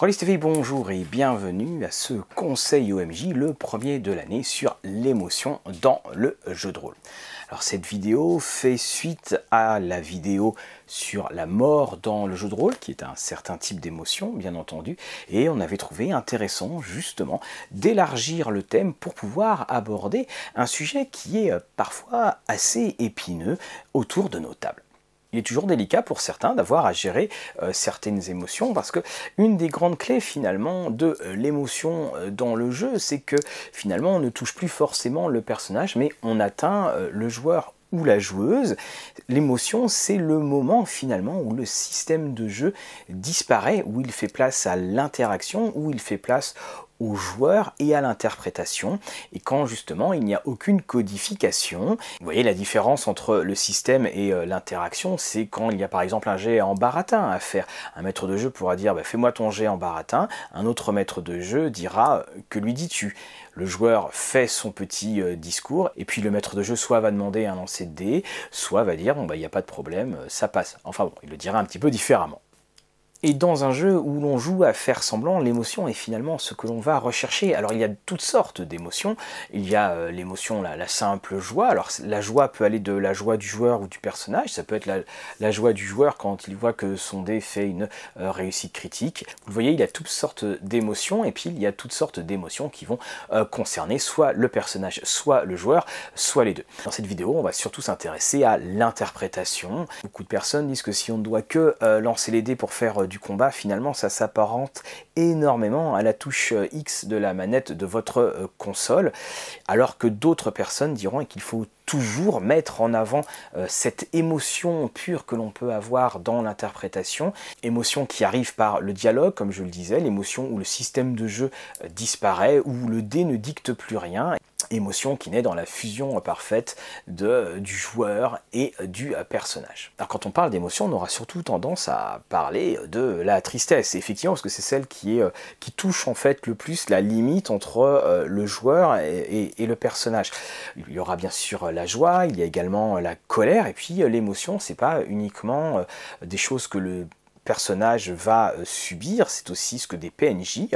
Rollis TV, bonjour et bienvenue à ce conseil OMJ, le premier de l'année sur l'émotion dans le jeu de rôle. Alors cette vidéo fait suite à la vidéo sur la mort dans le jeu de rôle, qui est un certain type d'émotion, bien entendu, et on avait trouvé intéressant justement d'élargir le thème pour pouvoir aborder un sujet qui est parfois assez épineux autour de nos tables il est toujours délicat pour certains d'avoir à gérer euh, certaines émotions parce que une des grandes clés finalement de euh, l'émotion euh, dans le jeu, c'est que finalement on ne touche plus forcément le personnage, mais on atteint le joueur ou la joueuse. L'émotion, c'est le moment finalement où le système de jeu disparaît, où il fait place à l'interaction, où il fait place au joueur et à l'interprétation, et quand justement il n'y a aucune codification. Vous voyez la différence entre le système et euh, l'interaction, c'est quand il y a par exemple un jet en baratin à faire. Un maître de jeu pourra dire bah, fais-moi ton jet en baratin, un autre maître de jeu dira que lui dis-tu? Le joueur fait son petit euh, discours, et puis le maître de jeu soit va demander un lancer de dés, soit va dire bon bah il n'y a pas de problème, euh, ça passe. Enfin bon, il le dira un petit peu différemment. Et dans un jeu où l'on joue à faire semblant, l'émotion est finalement ce que l'on va rechercher. Alors il y a toutes sortes d'émotions. Il y a euh, l'émotion, la, simple joie. Alors la joie peut aller de la joie du joueur ou du personnage. Ça peut être la, joie du joueur quand il voit que son dé fait une euh, réussite critique. Vous voyez, il y a toutes sortes d'émotions et puis il y a toutes sortes d'émotions qui vont euh, concerner soit le personnage, soit le joueur, soit les deux. Dans cette vidéo, on va surtout s'intéresser à l'interprétation. Beaucoup de personnes disent que si on ne doit que lancer les dés pour faire du combat, finalement, ça s'apparente énormément à la touche euh, X de la manette de votre euh, console, alors que d'autres personnes diront qu'il faut toujours mettre en avant euh, cette émotion pure que l'on peut avoir dans l'interprétation, émotion qui arrive par le dialogue, comme je le disais, l'émotion où le système de jeu disparaît, où le dé ne dicte plus rien, émotion qui naît dans la fusion parfaite de, du joueur et du personnage. Alors quand on parle d'émotion, on aura surtout tendance à parler de la tristesse, effectivement, parce que c'est celle qui, est, euh, qui touche en fait le plus la limite entre euh, le joueur et, le personnage. Il y aura bien sûr la joie, il y a également la colère, et puis euh, l'émotion, c'est pas uniquement des choses que le personnage va euh, subir, c'est aussi ce que des PNJ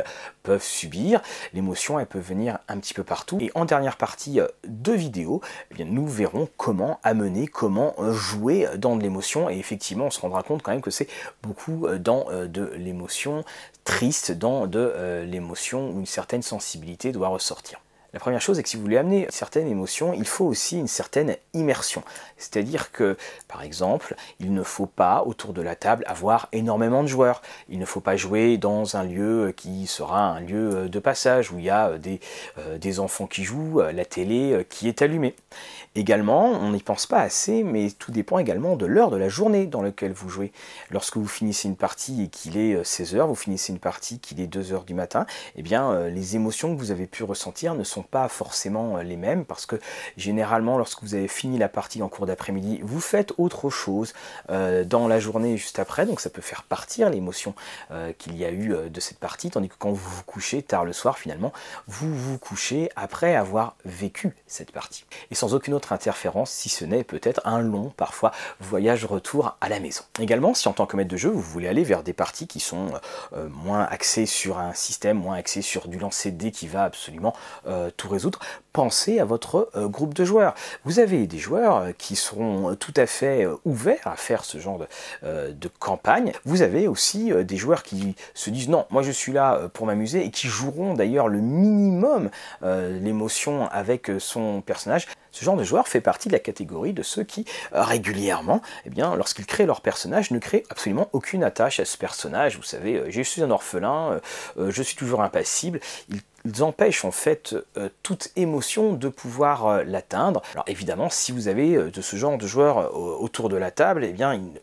peuvent subir. L'émotion, elle peut venir un petit peu partout. Et en dernière partie euh, de vidéo, eh bien, nous verrons comment amener, comment euh, jouer dans de l'émotion. Et effectivement, on se rendra compte quand même que c'est beaucoup dans de l'émotion triste, dans de l'émotion où une certaine sensibilité doit ressortir. La première chose est que si vous voulez amener certaines émotions, il faut aussi une certaine immersion. C'est-à-dire que, par exemple, il ne faut pas, autour de la table, avoir énormément de joueurs. Il ne faut pas jouer dans un lieu qui sera un lieu de passage, où il y a des, euh, des enfants qui jouent, la télé qui est allumée. Également, on n'y pense pas assez, mais tout dépend également de l'heure de la journée dans laquelle vous jouez. Lorsque vous finissez une partie et qu'il est 16h, euh, vous finissez une partie qu'il est 2h du matin, eh bien, euh, les émotions que vous avez pu ressentir ne sont pas forcément euh, les mêmes parce que généralement, lorsque vous avez fini la partie en cours d'après-midi, vous faites autre chose dans la journée juste après, donc ça peut faire partir l'émotion qu'il y a eu de cette partie, tandis que quand vous vous couchez tard le soir, finalement, vous vous couchez après avoir vécu cette partie. Et sans aucune autre interférence, si ce n'est peut-être un long, parfois, voyage retour à la maison. Également, si en tant que maître de jeu, vous voulez aller vers des parties qui sont euh, moins axées sur un système, moins axées sur du lancer de dés qui va absolument euh, tout résoudre, pensez à votre euh, groupe de joueurs. Vous avez des joueurs qui seront tout à fait ouverts à faire ce genre de, campagne. Vous avez aussi des joueurs qui se disent non, moi je suis là pour m'amuser et qui joueront d'ailleurs le minimum l'émotion avec son personnage. Ce genre de joueur fait partie de la catégorie de ceux qui, euh, régulièrement, eh bien, lorsqu'ils créent leur personnage, ne créent absolument aucune attache à ce personnage. Vous savez, euh, je suis un orphelin, euh, je suis toujours impassible. Ils empêchent en fait toute émotion de pouvoir l'atteindre. Alors évidemment, si vous avez de ce genre de joueurs autour de la table, eh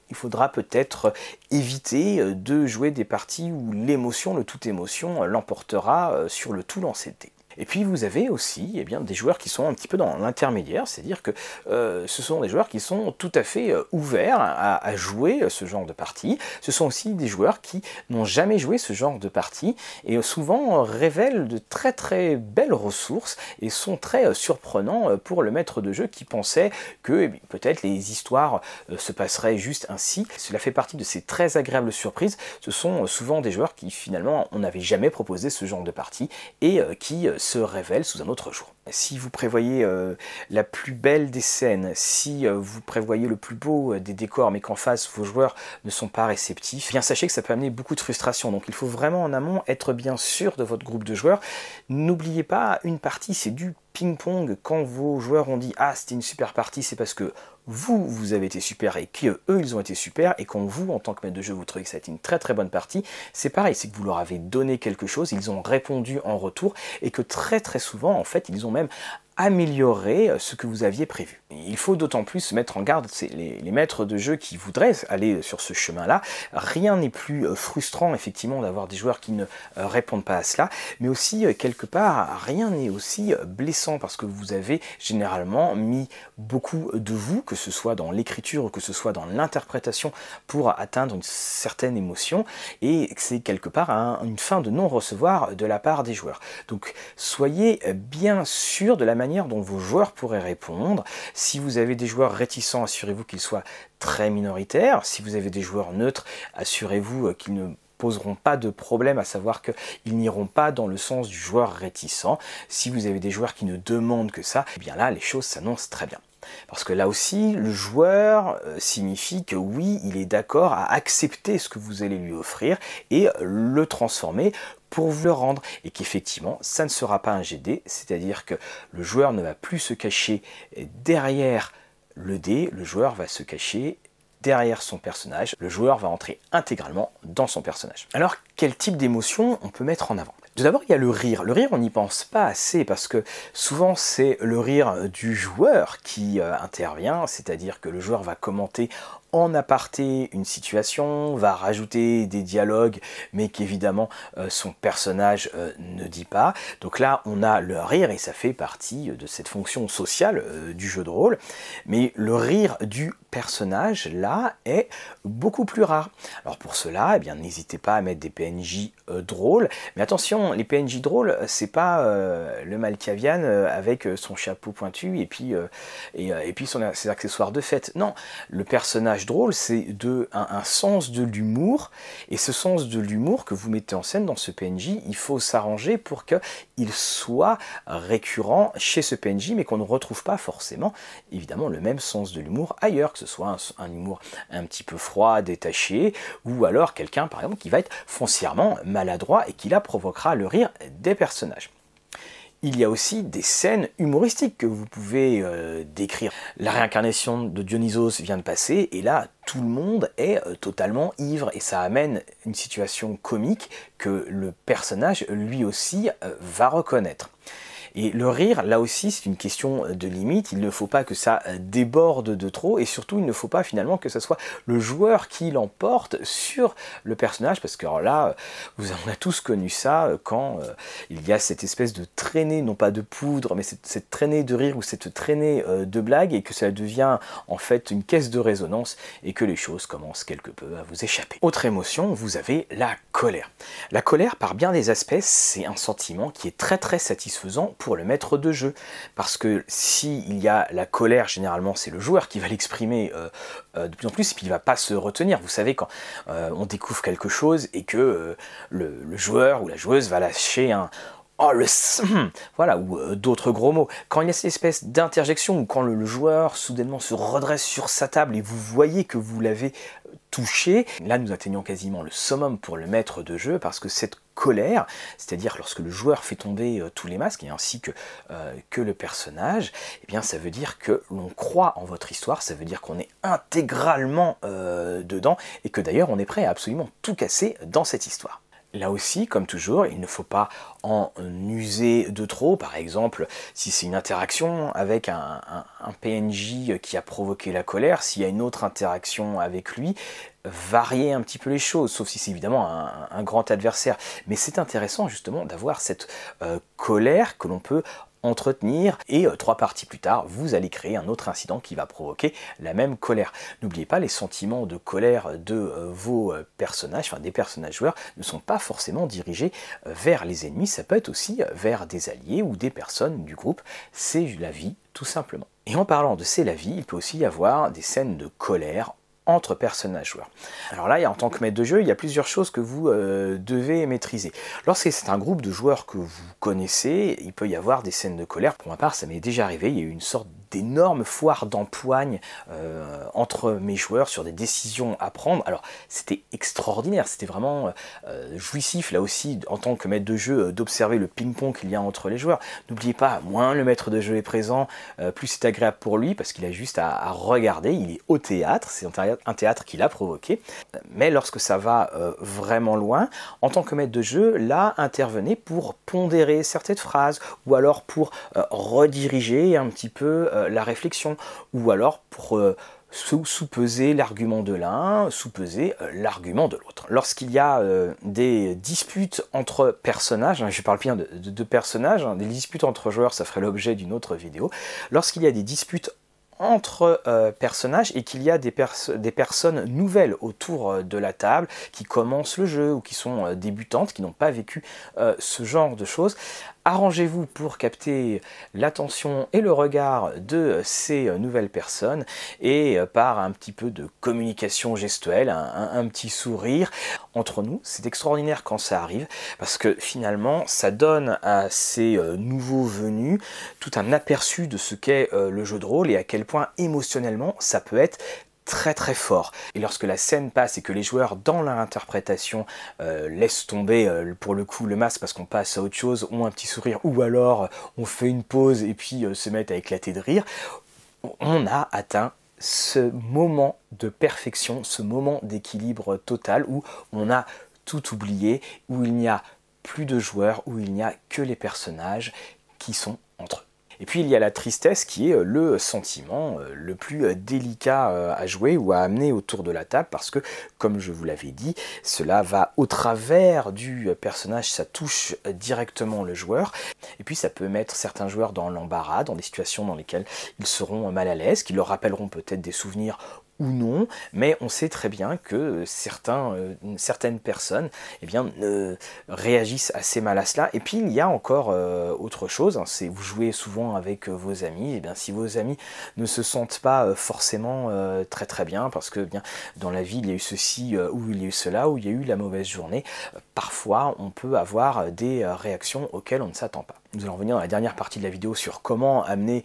il, faudra peut-être éviter de jouer des parties où l'émotion, le tout émotion, l'emportera sur le tout lancé de Et puis vous avez aussi eh bien, des joueurs qui sont un petit peu dans l'intermédiaire, c'est-à-dire que euh, ce sont des joueurs qui sont tout à fait euh, ouverts à, jouer ce genre de partie. Ce sont aussi des joueurs qui n'ont jamais joué ce genre de partie et souvent révèlent de très très belles ressources et sont très surprenants pour le maître de jeu qui pensait que eh peut-être les histoires se passeraient juste ainsi. Cela fait partie de ces très agréables surprises. Ce sont souvent des joueurs qui finalement on n'avait jamais proposé ce genre de partie et qui se révèle sous un autre jour. Si vous prévoyez euh, la plus belle des scènes, si euh, vous prévoyez le plus beau euh, des décors, mais qu'en face vos joueurs ne sont pas réceptifs, eh bien sachez que ça peut amener beaucoup de frustration. Donc il faut vraiment en amont être bien sûr de votre groupe de joueurs. N'oubliez pas, une partie c'est du ping-pong. Quand vos joueurs ont dit ah c'était une super partie, c'est parce que vous, vous avez été super et qu'eux, ils ont été super, et quand vous, en tant que maître de jeu, vous trouvez que ça a été une très très bonne partie, c'est pareil, c'est que vous leur avez donné quelque chose, ils ont répondu en retour, et que très très souvent, en fait, ils ont même amélioré euh, ce que vous aviez prévu. Il faut d'autant plus se mettre en garde, c'est les, maîtres de jeu qui voudraient aller sur ce chemin-là. Rien n'est plus euh, frustrant effectivement d'avoir des joueurs qui ne euh, répondent pas à cela, mais aussi quelque part rien n'est aussi blessant parce que vous avez généralement mis beaucoup de vous, que ce soit dans l'écriture ou que ce soit dans l'interprétation, pour atteindre une certaine émotion, et c'est quelque part une fin de non-recevoir de la part des joueurs. Donc soyez bien sûr de la manière dont vos joueurs pourraient répondre. Si vous avez des joueurs réticents, assurez-vous qu'ils soient très minoritaires. Si vous avez des joueurs neutres, assurez-vous qu'ils ne poseront pas de problème, à savoir qu'ils n'iront pas dans le sens du joueur réticent. Si vous avez des joueurs qui ne demandent que ça, eh bien là, les choses s'annoncent très bien. Parce que là aussi, le joueur euh, signifie que oui, il est d'accord à accepter ce que vous allez lui offrir et le transformer pour vous le rendre et qu'effectivement ça ne sera pas un GD, c'est-à-dire que le joueur ne va plus se cacher derrière le dé, le joueur va se cacher derrière son personnage, le joueur va entrer intégralement dans son personnage. Alors quel type d'émotion on peut mettre en avant? Tout d'abord, il y a le rire. Le rire, on n'y pense pas assez parce que souvent c'est le rire du joueur qui euh, intervient, c'est-à-dire que le joueur va commenter en aparté une situation, va rajouter des dialogues, mais qu'évidemment euh, son personnage euh, ne dit pas. Donc là, on a le rire et ça fait partie de cette fonction sociale du jeu de rôle. Mais le rire du personnage là est beaucoup plus rare. Alors pour cela, eh bien n'hésitez pas à mettre des PNJ drôles, mais attention les PNJ drôles, c'est pas euh, le Malkavian euh, avec euh, son chapeau pointu et puis, et, puis ses accessoires de fête. Non, le personnage drôle, c'est de un, sens de l'humour, et ce sens de l'humour que vous mettez en scène dans ce PNJ, il faut s'arranger pour qu'il soit récurrent chez ce PNJ, mais qu'on ne retrouve pas forcément, évidemment, le même sens de l'humour ailleurs, que ce soit un, un humour un petit peu froid, détaché, ou alors quelqu'un, par exemple, qui va être foncièrement maladroit et qui la provoquera le rire des personnages. Il y a aussi des scènes humoristiques que vous pouvez euh, décrire. La réincarnation de Dionysos vient de passer et là tout le monde est euh, totalement ivre et ça amène une situation comique que le personnage lui aussi euh, va reconnaître. Et le rire, là aussi, c'est une question de limite. Il ne faut pas que ça déborde de trop et surtout, il ne faut pas finalement que ce soit le joueur qui l'emporte sur le personnage parce que là, vous, on a tous connu ça euh, quand euh, il y a cette espèce de traînée, non pas de poudre, mais cette, traînée de rire ou cette traînée euh, de blague et que ça devient en fait une caisse de résonance et que les choses commencent quelque peu à vous échapper. Autre émotion, vous avez la colère. La colère, par bien des aspects, c'est un sentiment qui est très très satisfaisant pour le maître de jeu. Parce que s'il y a la colère, généralement c'est le joueur qui va l'exprimer euh, euh, de plus en plus, et puis il va pas se retenir. Vous savez, quand euh, on découvre quelque chose et que le, joueur ou la joueuse va lâcher un oh le voilà ou d'autres gros mots quand il y a cette espèce d'interjection ou quand le, joueur soudainement se redresse sur sa table et vous voyez que vous l'avez touché là nous atteignons quasiment le summum pour le maître de jeu parce que cette colère, c'est-à-dire lorsque le joueur fait tomber euh, tous les masques, et ainsi que, euh, que le personnage, eh bien ça veut dire que l'on croit en votre histoire, ça veut dire qu'on est intégralement euh, dedans, et que d'ailleurs on est prêt à absolument tout casser dans cette histoire. Là aussi, comme toujours, il ne faut pas en user de trop. Par exemple, si c'est une interaction avec un, PNJ qui a provoqué la colère, s'il y a une autre interaction avec lui, varier un petit peu les choses, sauf si c'est évidemment un, grand adversaire. Mais c'est intéressant justement d'avoir cette euh, colère que l'on peut entretenir et euh, trois parties plus tard vous allez créer un autre incident qui va provoquer la même colère. N'oubliez pas les sentiments de colère de euh, vos personnages, enfin des personnages joueurs ne sont pas forcément dirigés vers les ennemis, ça peut être aussi vers des alliés ou des personnes du groupe, c'est la vie tout simplement. Et en parlant de c'est la vie, il peut aussi y avoir des scènes de colère personnages joueurs. Alors là, en tant que maître de jeu, il y a plusieurs choses que vous euh, devez maîtriser. Lorsque c'est un groupe de joueurs que vous connaissez, il peut y avoir des scènes de colère. Pour ma part, ça m'est déjà arrivé. Il y a eu une sorte d'énormes foires d'empoigne euh, entre mes joueurs sur des décisions à prendre. Alors c'était extraordinaire, c'était vraiment euh, jouissif là aussi en tant que maître de jeu euh, d'observer le ping-pong qu'il y a entre les joueurs. N'oubliez pas, moins le maître de jeu est présent, plus c'est agréable pour lui parce qu'il a juste à, regarder, il est au théâtre, c'est un théâtre qu'il a provoqué. Mais lorsque ça va vraiment loin, en tant que maître de jeu, là intervenez pour pondérer certaines phrases ou alors pour rediriger un petit peu euh, la réflexion, ou alors pour euh, sous-peser l'argument de l'un, sous-peser euh, l'argument de l'autre. Lorsqu'il y a des disputes entre personnages, hein, je parle bien de, personnages, hein, des disputes entre joueurs, ça ferait l'objet d'une autre vidéo, lorsqu'il y a des disputes entre personnages et qu'il y a des, des, personnes nouvelles autour de la table qui commencent le jeu ou qui sont débutantes, qui n'ont pas vécu ce genre de choses, Arrangez-vous pour capter l'attention et le regard de ces nouvelles personnes et euh, par un petit peu de communication gestuelle, un, petit sourire entre nous. C'est extraordinaire quand ça arrive parce que finalement ça donne à ces euh, nouveaux venus tout un aperçu de ce qu'est euh, le jeu de rôle et à quel point émotionnellement ça peut être très très fort. Et lorsque la scène passe et que les joueurs, dans leur interprétation, euh, laissent tomber euh, pour le coup le masque parce qu'on passe à autre chose, ont un petit sourire, ou alors euh, on fait une pause et puis se mettent à éclater de rire, on a atteint ce moment de perfection, ce moment d'équilibre total où on a tout oublié, où il n'y a plus de joueurs, où il n'y a que les personnages qui sont entre eux. Et puis il y a la tristesse qui est euh, le sentiment euh, le plus euh, délicat à jouer ou à amener autour de la table parce que, comme je vous l'avais dit, cela va au travers du personnage, ça touche directement le joueur. Et puis ça peut mettre certains joueurs dans l'embarras, dans des situations dans lesquelles ils seront mal à l'aise, qui leur rappelleront peut-être des souvenirs non, mais on sait très bien que certains, euh, certaines personnes eh bien, réagissent assez mal à cela. Et puis il y a encore euh, autre chose, hein, c'est vous jouez souvent avec euh, vos amis, et eh bien si vos amis ne se sentent pas forcément très très bien, parce que bien dans la vie il y a eu ceci ou il y a eu cela, ou il y a eu la mauvaise journée, parfois on peut avoir des réactions auxquelles on ne s'attend pas. Nous allons revenir dans la dernière partie de la vidéo sur comment amener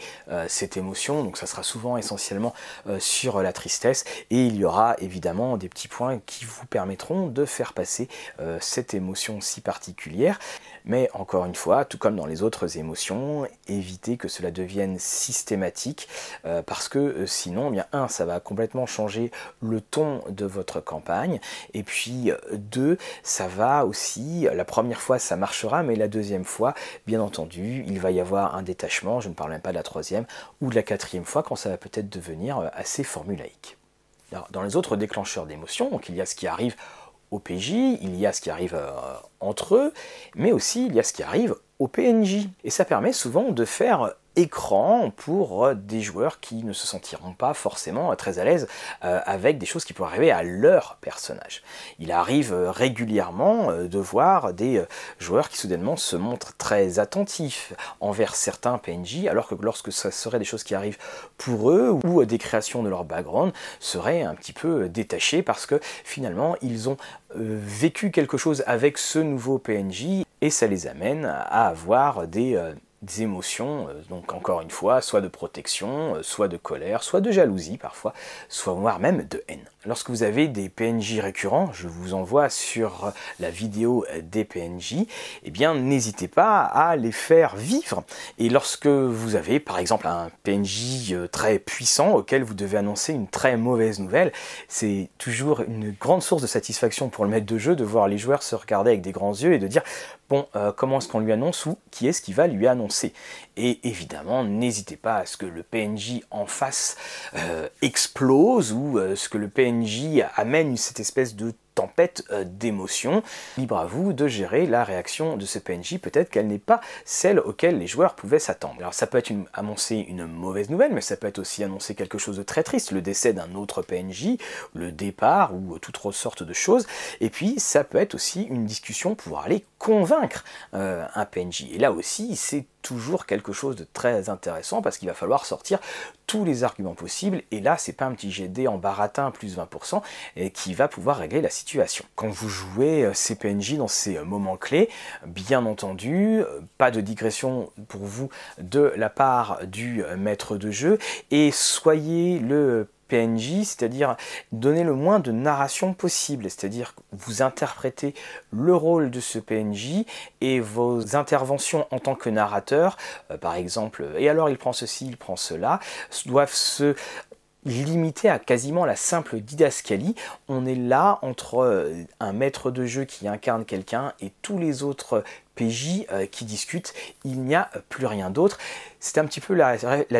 cette émotion, donc ça sera souvent essentiellement sur la tristesse et il y aura évidemment des petits points qui vous permettront de faire passer euh, cette émotion si particulière. Mais encore une fois, tout comme dans les autres émotions, évitez que cela devienne systématique euh, parce que euh, sinon, eh bien un, ça va complètement changer le ton de votre campagne. Et puis deux, ça va aussi, la première fois ça marchera, mais la deuxième fois, bien entendu, il va y avoir un détachement, je ne parle même pas de la troisième ou de la quatrième fois quand ça va peut-être devenir assez formulaïque dans les autres déclencheurs d'émotions, il y a ce qui arrive au PJ, il y a ce qui arrive euh, entre eux, mais aussi il y a ce qui arrive au PNJ. Et ça permet souvent de faire écran pour euh, des joueurs qui ne se sentiront pas forcément euh, très à l'aise euh, avec des choses qui pourraient arriver à leur personnage. Il arrive régulièrement de voir des joueurs qui soudainement se montrent très attentifs envers certains PNJ, alors que lorsque ce serait des choses qui arrivent pour eux ou des créations de leur background seraient un petit peu détachés parce que finalement ils ont vécu quelque chose avec ce nouveau PNJ et ça les amène à avoir des émotions, euh, donc encore une fois, soit de protection, euh, soit de colère, soit de jalousie parfois, soit voire même de haine. Lorsque vous avez des PNJ récurrents, je vous envoie sur la vidéo des PNJ, eh bien n'hésitez pas à les faire vivre. Et lorsque vous avez par exemple un PNJ euh, très puissant auquel vous devez annoncer une très mauvaise nouvelle, c'est toujours une grande source de satisfaction pour le maître de jeu de voir les joueurs se regarder avec des grands yeux et de dire bon, euh, comment est-ce qu'on lui annonce ou qui est-ce qui va lui annoncer Et évidemment, n'hésitez pas à ce que le PNJ en face euh, explose ou euh, ce que le PNJ amène cette espèce de tempête euh, d'émotions. Libre à vous de gérer la réaction de ce PNJ, peut-être qu'elle n'est pas celle auquel les joueurs pouvaient s'attendre. Alors ça peut être annoncer une mauvaise nouvelle, mais ça peut être aussi annoncer quelque chose de très triste, le décès d'un autre PNJ, le départ ou toute autre sorte de choses. Et puis ça peut être aussi une discussion pour aller convaincre euh, un PNJ. Et là aussi, c'est toujours quelque chose de très intéressant parce qu'il va falloir sortir tous les arguments possibles et là c'est pas un petit GD en baratin plus 20% et qui va pouvoir régler la situation. Quand vous jouez euh, ces PNJ dans ces euh, moments clés, bien entendu, euh, pas de digression pour vous de la part du maître de jeu et soyez le PNJ, c'est-à-dire donner le moins de narration possible, c'est-à-dire vous interprétez le rôle de ce PNJ et vos interventions en tant que narrateur, euh, par exemple, et alors il prend ceci, il prend cela, doivent se limiter à quasiment la simple didascalie. On est là entre euh, un maître de jeu qui incarne quelqu'un et tous les autres PJ euh, qui discutent, il n'y a plus rien d'autre. C'est un petit peu la,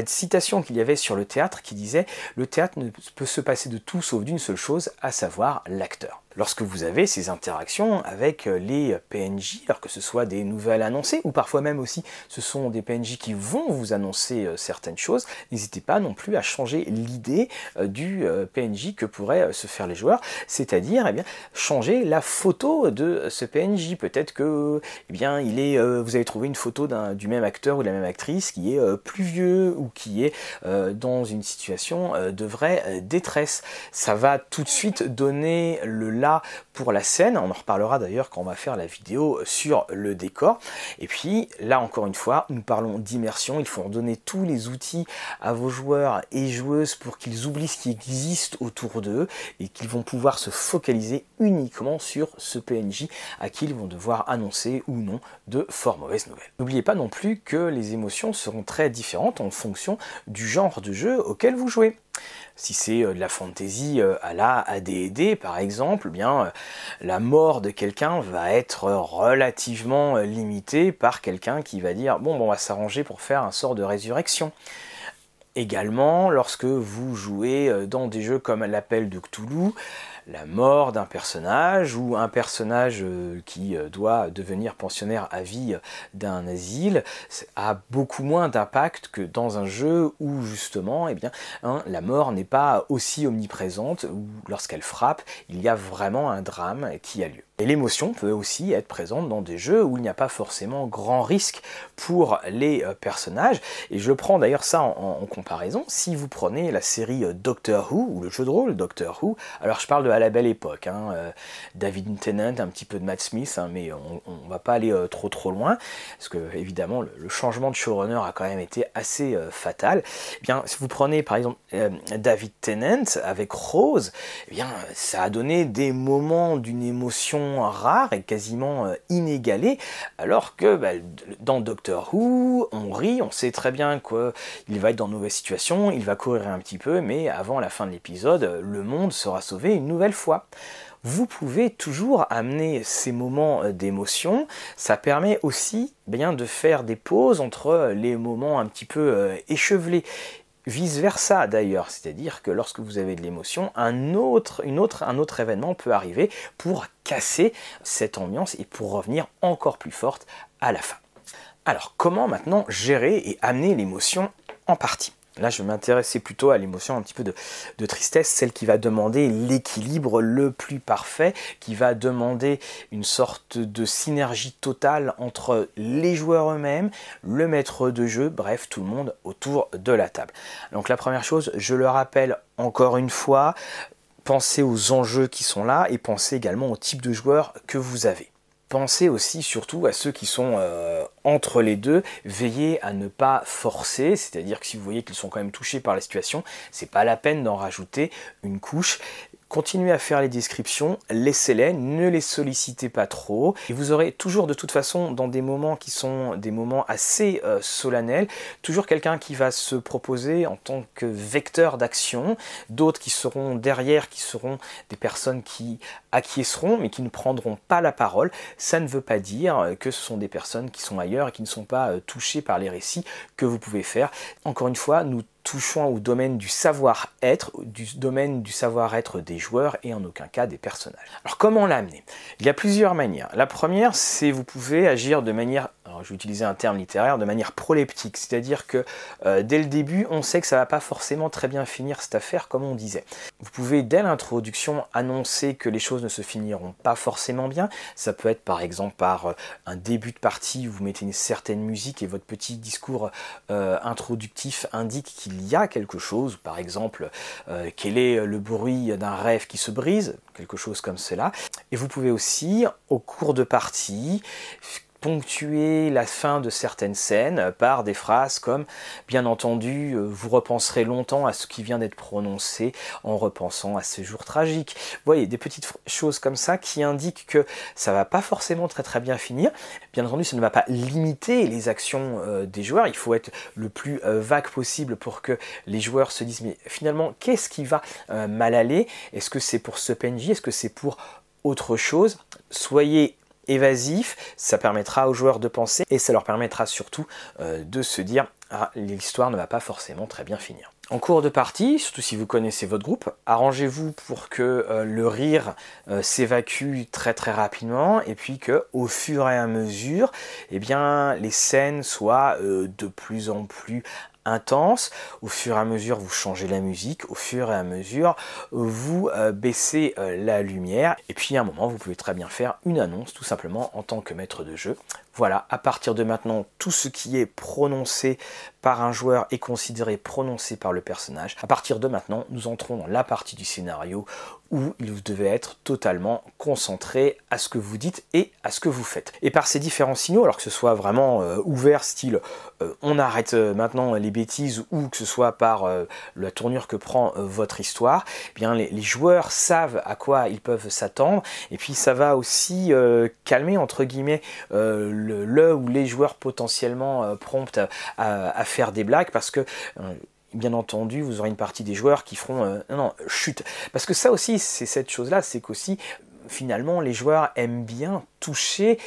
citation qu'il y avait sur le théâtre qui disait Le théâtre ne peut se passer de tout sauf d'une seule chose, à savoir l'acteur. Lorsque vous avez ces interactions avec euh, les PNJ, alors que ce soit des nouvelles annoncées, ou parfois même aussi ce sont des PNJ qui vont vous annoncer euh, certaines choses, n'hésitez pas non plus à changer l'idée du PNJ que pourraient se faire les joueurs, c'est-à-dire eh bien, changer la photo de ce PNJ. Peut-être que eh bien, il est, euh, vous avez trouvé une photo du même acteur ou de la même actrice qui est euh, plus vieux ou qui est euh, dans une situation de vraie détresse. Ça va tout de suite donner le là pour la scène. On en reparlera d'ailleurs quand on va faire la vidéo sur le décor. Et puis là encore une fois, nous parlons d'immersion. Il faut donner tous les outils à vos joueurs et joueuses pour qu'ils oublient ce qui existe autour d'eux et qu'ils vont pouvoir se focaliser uniquement sur ce PNJ à qui ils vont devoir annoncer ou non de fort mauvaises nouvelles. N'oubliez pas non plus que les émotions seront très différentes en fonction du genre de jeu auquel vous jouez. Si c'est euh, de la fantasy euh, à la AD&D par exemple, bien euh, la mort de quelqu'un va être relativement limitée par quelqu'un qui va dire bon, bon on va s'arranger pour faire un sort de résurrection. Également, lorsque vous jouez dans des jeux comme l'appel de Cthulhu, la mort d'un personnage ou un personnage euh, qui euh, doit devenir pensionnaire à vie d'un asile a beaucoup moins d'impact que dans un jeu où justement eh bien, hein, la mort n'est pas aussi omniprésente ou lorsqu'elle frappe il y a vraiment un drame qui a lieu. Et l'émotion peut aussi être présente dans des jeux où il n'y a pas forcément grand risque pour les personnages. Et je prends d'ailleurs ça en, comparaison. Si vous prenez la série Doctor Who ou le jeu de rôle Doctor Who, alors je parle de à la belle époque. Hein, euh, David Tennant, un petit peu de Matt Smith, hein, mais on, ne va pas aller euh, trop trop loin, parce que évidemment le, changement de showrunner a quand même été assez euh, fatal. Eh bien, si vous prenez par exemple David Tennant avec Rose, eh bien, ça a donné des moments d'une émotion rare et quasiment inégalée, alors que bah, dans Doctor Who, on rit, on sait très bien qu'il va être dans une mauvaise situation, il va courir un petit peu, mais avant la fin de l'épisode, le monde sera sauvé une nouvelle fois. Vous pouvez toujours amener ces moments euh, d'émotion. Ça permet aussi bien de faire des pauses entre euh, les moments un petit peu euh, échevelés vice versa d'ailleurs, c'est-à-dire que lorsque vous avez de l'émotion, un autre événement peut arriver pour casser cette ambiance et pour revenir encore plus forte à la fin. Alors comment maintenant gérer et amener l'émotion en partie? Là, je vais m'intéresser plutôt à l'émotion un petit peu de, tristesse, celle qui va demander l'équilibre le plus parfait, qui va demander une sorte de synergie totale entre les joueurs eux-mêmes, le maître de jeu, bref, tout le monde autour de la table. Donc la première chose, je le rappelle encore une fois, pensez aux enjeux qui sont là et pensez également au type de joueur que vous avez. Pensez aussi surtout à ceux qui sont euh, entre les deux, veillez à ne pas forcer, c'est-à-dire que si vous voyez qu'ils sont quand même touchés par la situation, c'est pas la peine d'en rajouter une couche. Continuez à faire les descriptions, laissez-les, ne les sollicitez pas trop. Et vous aurez toujours de toute façon dans des moments qui sont des moments assez euh, solennels, toujours quelqu'un qui va se proposer en tant que vecteur d'action, d'autres qui seront derrière, qui seront des personnes qui acquiesceront mais qui ne prendront pas la parole. Ça ne veut pas dire que ce sont des personnes qui sont ailleurs et qui ne sont pas euh, touchées par les récits que vous pouvez faire. Encore une fois, nous touchant au domaine du savoir-être, du domaine du savoir-être des joueurs et en aucun cas des personnages. Alors comment l'amener? Il y a plusieurs manières. La première, c'est vous pouvez agir de manière je vais utiliser un terme littéraire, de manière proleptique, c'est-à-dire que euh, dès le début, on sait que ça va pas forcément très bien finir cette affaire, comme on disait. Vous pouvez dès l'introduction annoncer que les choses ne se finiront pas forcément bien. Ça peut être par exemple par euh, un début de partie où vous mettez une certaine musique et votre petit discours euh, introductif indique qu'il y a quelque chose, par exemple quel est le bruit d'un rêve qui se brise, quelque chose comme cela. Et vous pouvez aussi, au cours de partie, ponctuer la fin de certaines scènes par des phrases comme bien entendu euh, vous repenserez longtemps à ce qui vient d'être prononcé en repensant à ce jour tragique. Vous voyez des petites choses comme ça qui indiquent que ça va pas forcément très très bien finir. Bien entendu, ça ne va pas limiter les actions euh, des joueurs. Il faut être le plus euh, vague possible pour que les joueurs se disent mais finalement qu'est-ce qui va mal aller? Est-ce que c'est pour ce PNJ Est-ce que c'est pour autre chose? Soyez évasif, ça permettra aux joueurs de penser et ça leur permettra surtout euh, de se dire ah, l'histoire ne va pas forcément très bien finir. En cours de partie, surtout si vous connaissez votre groupe, arrangez-vous pour que euh, le rire euh, s'évacue très très rapidement et puis que au fur et à mesure, eh bien, les scènes soient de plus en plus intense. Au fur et à mesure, vous changez la musique. Au fur et à mesure, vous euh, baissez euh, la lumière. Et puis à un moment, vous pouvez très bien faire une annonce, tout simplement en tant que maître de jeu. Voilà, à partir de maintenant, tout ce qui est prononcé par un joueur est considéré prononcé par le personnage. À partir de maintenant, nous entrons dans la partie du scénario où vous devez être totalement concentré à ce que vous dites et à ce que vous faites. Et par ces différents signaux, alors que ce soit vraiment euh, ouvert, style euh, on arrête euh, maintenant les bêtises, ou que ce soit par la tournure que prend votre histoire, eh bien les, joueurs savent à quoi ils peuvent s'attendre, et puis ça va aussi calmer entre guillemets le, ou les joueurs potentiellement prompts à, faire des blagues, parce que bien entendu, vous aurez une partie des joueurs qui feront euh, non, non, chute. Parce que ça aussi, c'est cette chose-là, c'est qu'aussi, finalement, les joueurs aiment bien toucher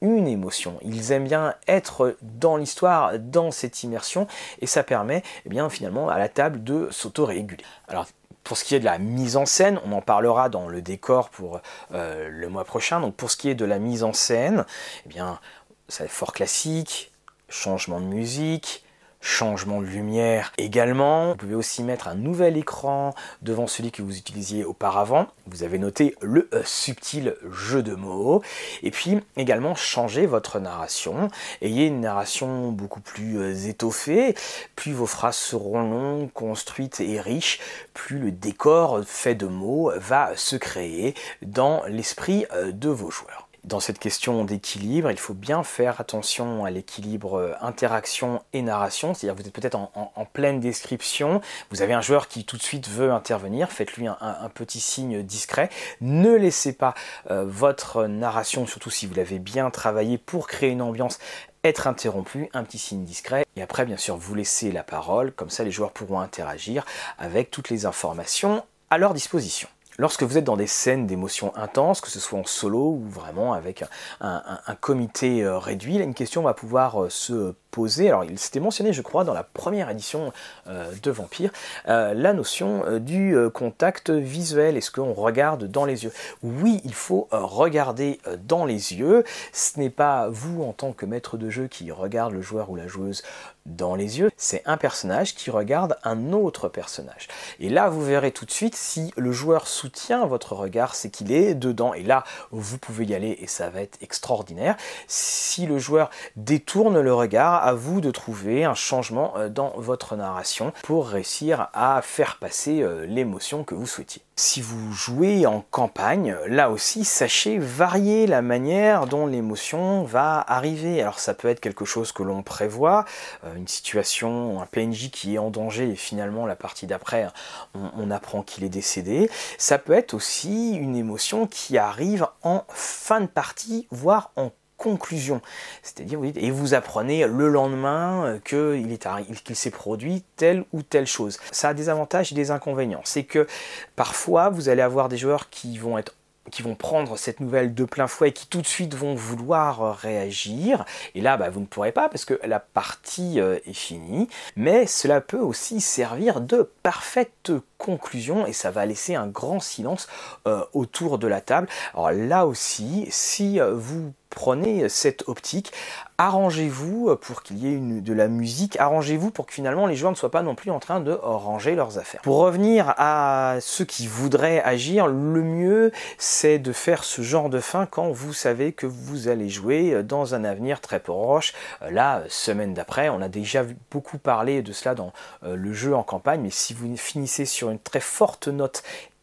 une émotion. Ils aiment bien être dans l'histoire, dans cette immersion, et ça permet, eh bien, finalement, à la table de s'auto-réguler. Alors, pour ce qui est de la mise en scène, on en parlera dans le décor pour euh, le mois prochain. Donc, pour ce qui est de la mise en scène, eh bien, c'est fort classique, changement de musique, changement de lumière également. Vous pouvez aussi mettre un nouvel écran devant celui que vous utilisiez auparavant. Vous avez noté le euh, subtil jeu de mots. Et puis également changer votre narration. Ayez une narration beaucoup plus euh, étoffée. Plus vos phrases seront longues, construites et riches, plus le décor fait de mots va se créer dans l'esprit euh, de vos joueurs dans cette question d'équilibre, il faut bien faire attention à l'équilibre euh, interaction et narration. C'est-à-dire vous êtes peut-être en, pleine description, vous avez un joueur qui tout de suite veut intervenir, faites-lui un, petit signe discret. Ne laissez pas euh, votre narration, surtout si vous l'avez bien travaillé pour créer une ambiance, être interrompu, un petit signe discret. Et après, bien sûr, vous laissez la parole, comme ça les joueurs pourront interagir avec toutes les informations à leur disposition. Lorsque vous êtes dans des scènes d'émotions intenses, que ce soit en solo ou vraiment avec un, comité euh, réduit, une question va pouvoir euh, se Alors, il s'était mentionné, je crois, dans la première édition euh, de Vampire, la notion du contact visuel. Est-ce qu'on regarde dans les yeux? Oui, il faut regarder dans les yeux. Ce n'est pas vous, en tant que maître de jeu, qui regarde le joueur ou la joueuse dans les yeux, c'est un personnage qui regarde un autre personnage. Et là, vous verrez tout de suite si le joueur soutient votre regard, c'est qu'il est dedans. Et là, vous pouvez y aller et ça va être extraordinaire. Si le joueur détourne le regard, à vous de trouver un changement euh, dans votre narration pour réussir à faire passer euh, l'émotion que vous souhaitiez. Si vous jouez en campagne, là aussi, sachez varier la manière dont l'émotion va arriver. Alors ça peut être quelque chose que l'on prévoit, euh, une situation, un PNJ qui est en danger et finalement la partie d'après, on, apprend qu'il est décédé. Ça peut être aussi une émotion qui arrive en fin de partie, voire en conclusion. C'est-à-dire, et vous apprenez le lendemain qu'il qu'il s'est produit telle ou telle chose. Ça a des avantages et des inconvénients. C'est que parfois, vous allez avoir des joueurs qui vont être qui vont prendre cette nouvelle de plein fouet et qui tout de suite vont vouloir réagir. Et là, bah, vous ne pourrez pas parce que la partie euh, est finie. Mais cela peut aussi servir de parfaite conclusion et ça va laisser un grand silence euh, autour de la table. Alors là aussi, si euh, vous prenez cette optique, arrangez-vous pour qu'il y ait de la musique, arrangez-vous pour que finalement les joueurs ne soient pas non plus en train de ranger leurs affaires. Pour revenir à ceux qui voudraient agir, le mieux c'est de faire ce genre de fin quand vous savez que vous allez jouer dans un avenir très proche. La semaine d'après, on a déjà beaucoup parlé de cela dans euh, le jeu en campagne, mais si vous finissez sur une très forte note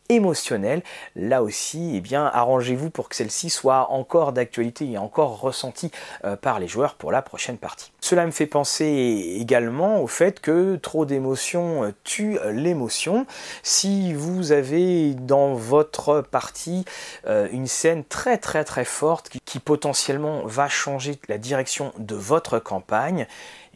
émotionnelle, là aussi, eh bien, arrangez-vous pour que celle-ci soit encore d'actualité et encore ressentie euh, par les joueurs pour la prochaine partie. Cela me fait penser également au fait que trop d'émotions euh, tue l'émotion. Si vous avez dans votre partie euh, une scène très très très forte qui potentiellement va changer la direction de votre campagne,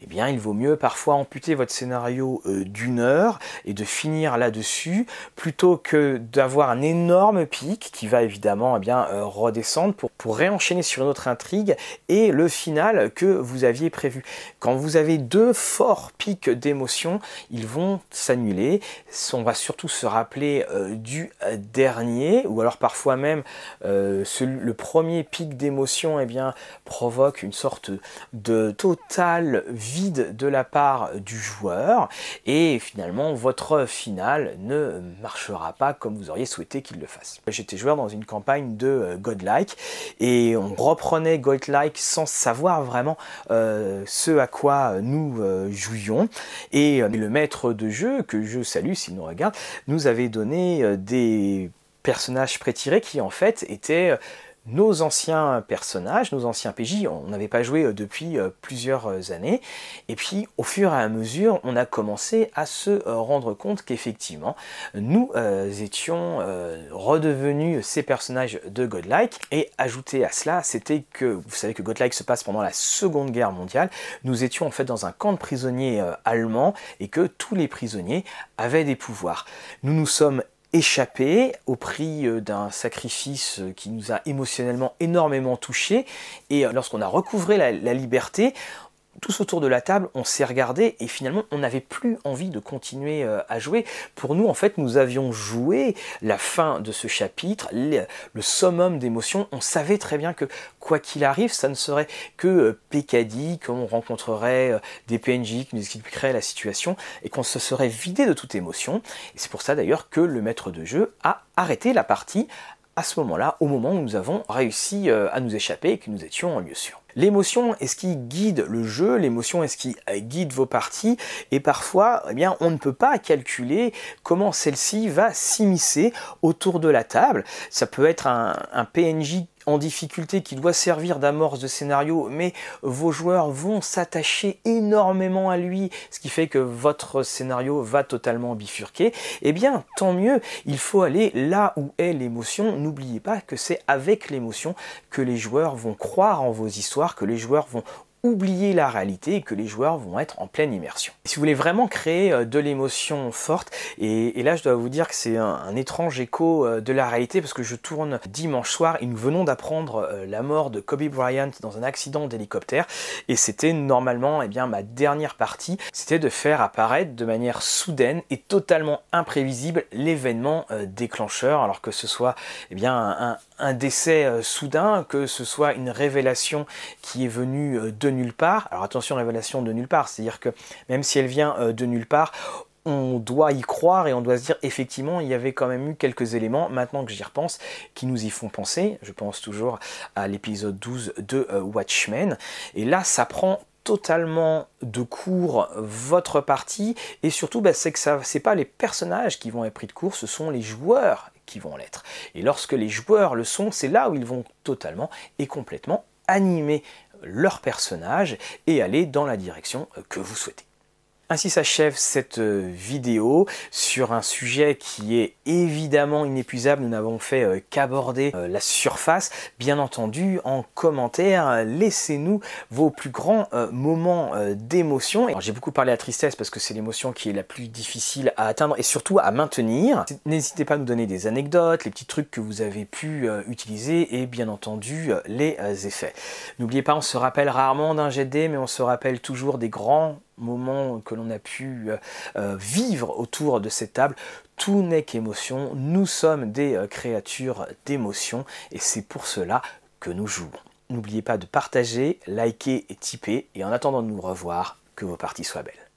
eh bien il vaut mieux parfois amputer votre scénario euh, d'une heure et de finir là-dessus plutôt que d'avoir un énorme pic qui va évidemment eh bien, euh, redescendre pour, pour réenchaîner sur une autre intrigue et le final que vous aviez prévu. Quand vous avez deux forts pics d'émotion, ils vont s'annuler. On va surtout se rappeler euh, du dernier ou alors parfois même le premier pic d'émotion eh provoque une sorte de total vide de la part du joueur et finalement votre finale ne marchera pas comme vous auriez souhaité qu'il le fasse. J'étais joueur dans une campagne de euh, Godlike et on reprenait Godlike sans savoir vraiment euh, ce à quoi nous euh, jouions et le maître de jeu, que je salue s'il nous regarde, nous avait donné des personnages prétirés qui en fait étaient nos anciens personnages, nos anciens PJ, on n'avait pas joué euh, depuis euh, plusieurs euh, années, et puis au fur et à mesure, on a commencé à se rendre compte qu'effectivement, nous étions redevenus ces personnages de Godlike, et ajouté à cela, c'était que, vous savez que Godlike se passe pendant la Seconde Guerre mondiale, nous étions en fait dans un camp de prisonniers allemands, et que tous les prisonniers avaient des pouvoirs. Nous nous sommes échappé au prix euh, d'un sacrifice euh, qui nous a émotionnellement énormément touchés. Et euh, lorsqu'on a recouvré la, liberté, tous autour de la table, on s'est regardé et finalement on n'avait plus envie de continuer à jouer. Pour nous, en fait, nous avions joué la fin de ce chapitre, le, summum d'émotions. On savait très bien que quoi qu'il arrive, ça ne serait que pécadille, qu'on rencontrerait des PNJ qui nous expliqueraient la situation et qu'on se serait vidé de toute émotion. Et c'est pour ça d'ailleurs que le maître de jeu a arrêté la partie à ce moment-là, au moment où nous avons réussi à nous échapper et que nous étions en lieu sûr. L'émotion est ce qui guide le jeu, l'émotion est ce qui euh, guide vos parties, et parfois, eh on ne peut pas calculer comment celle-ci va s'immiscer autour de la table. Ça peut être un, un PNJ difficulté qui doit servir d'amorce de scénario, mais vos joueurs vont s'attacher énormément à lui, ce qui fait que votre scénario va totalement bifurquer, eh bien tant mieux, il faut aller là où est l'émotion. N'oubliez pas que c'est avec l'émotion que les joueurs vont croire en vos histoires, que les joueurs vont oublier la réalité et que les joueurs vont être en pleine immersion. Si vous voulez vraiment créer euh, de l'émotion forte, et, là je dois vous dire que c'est un, étrange écho euh, de la réalité parce que je tourne dimanche soir et nous venons d'apprendre euh, la mort de Kobe Bryant dans un accident d'hélicoptère et c'était normalement eh bien, ma dernière partie, c'était de faire apparaître de manière soudaine et totalement imprévisible l'événement déclencheur alors que ce soit eh bien, un, décès soudain, que ce soit une révélation qui est venue euh, nulle part. Alors attention, révélation de nulle part, c'est-à-dire que même si elle vient euh, de nulle part, on doit y croire et on doit se dire effectivement il y avait quand même eu quelques éléments maintenant que j'y repense qui nous y font penser. Je pense toujours à l'épisode 12 de euh, Watchmen et là ça prend totalement de court votre partie et surtout bah, c'est que ça c'est pas les personnages qui vont être pris de court ce sont les joueurs qui vont l'être et lorsque les joueurs le sont c'est là où ils vont totalement et complètement animer leur personnage et aller dans la direction que vous souhaitez ainsi s'achève cette euh, vidéo sur un sujet qui est évidemment inépuisable. Nous n'avons fait euh, qu'aborder euh, la surface. Bien entendu, en commentaire, laissez-nous vos plus grands moments d'émotion. J'ai beaucoup parlé à tristesse parce que c'est l'émotion qui est la plus difficile à atteindre et surtout à maintenir. N'hésitez pas à nous donner des anecdotes, les petits trucs que vous avez pu utiliser et bien entendu les effets. N'oubliez pas, on se rappelle rarement d'un jet mais on se rappelle toujours des grands moments que l'on a pu euh, euh, vivre autour de cette table. Tout n'est qu'émotion, nous sommes des euh, créatures d'émotion et c'est pour cela que nous jouons. N'oubliez pas de partager, liker et tiper et en attendant de nous revoir, que vos parties soient belles.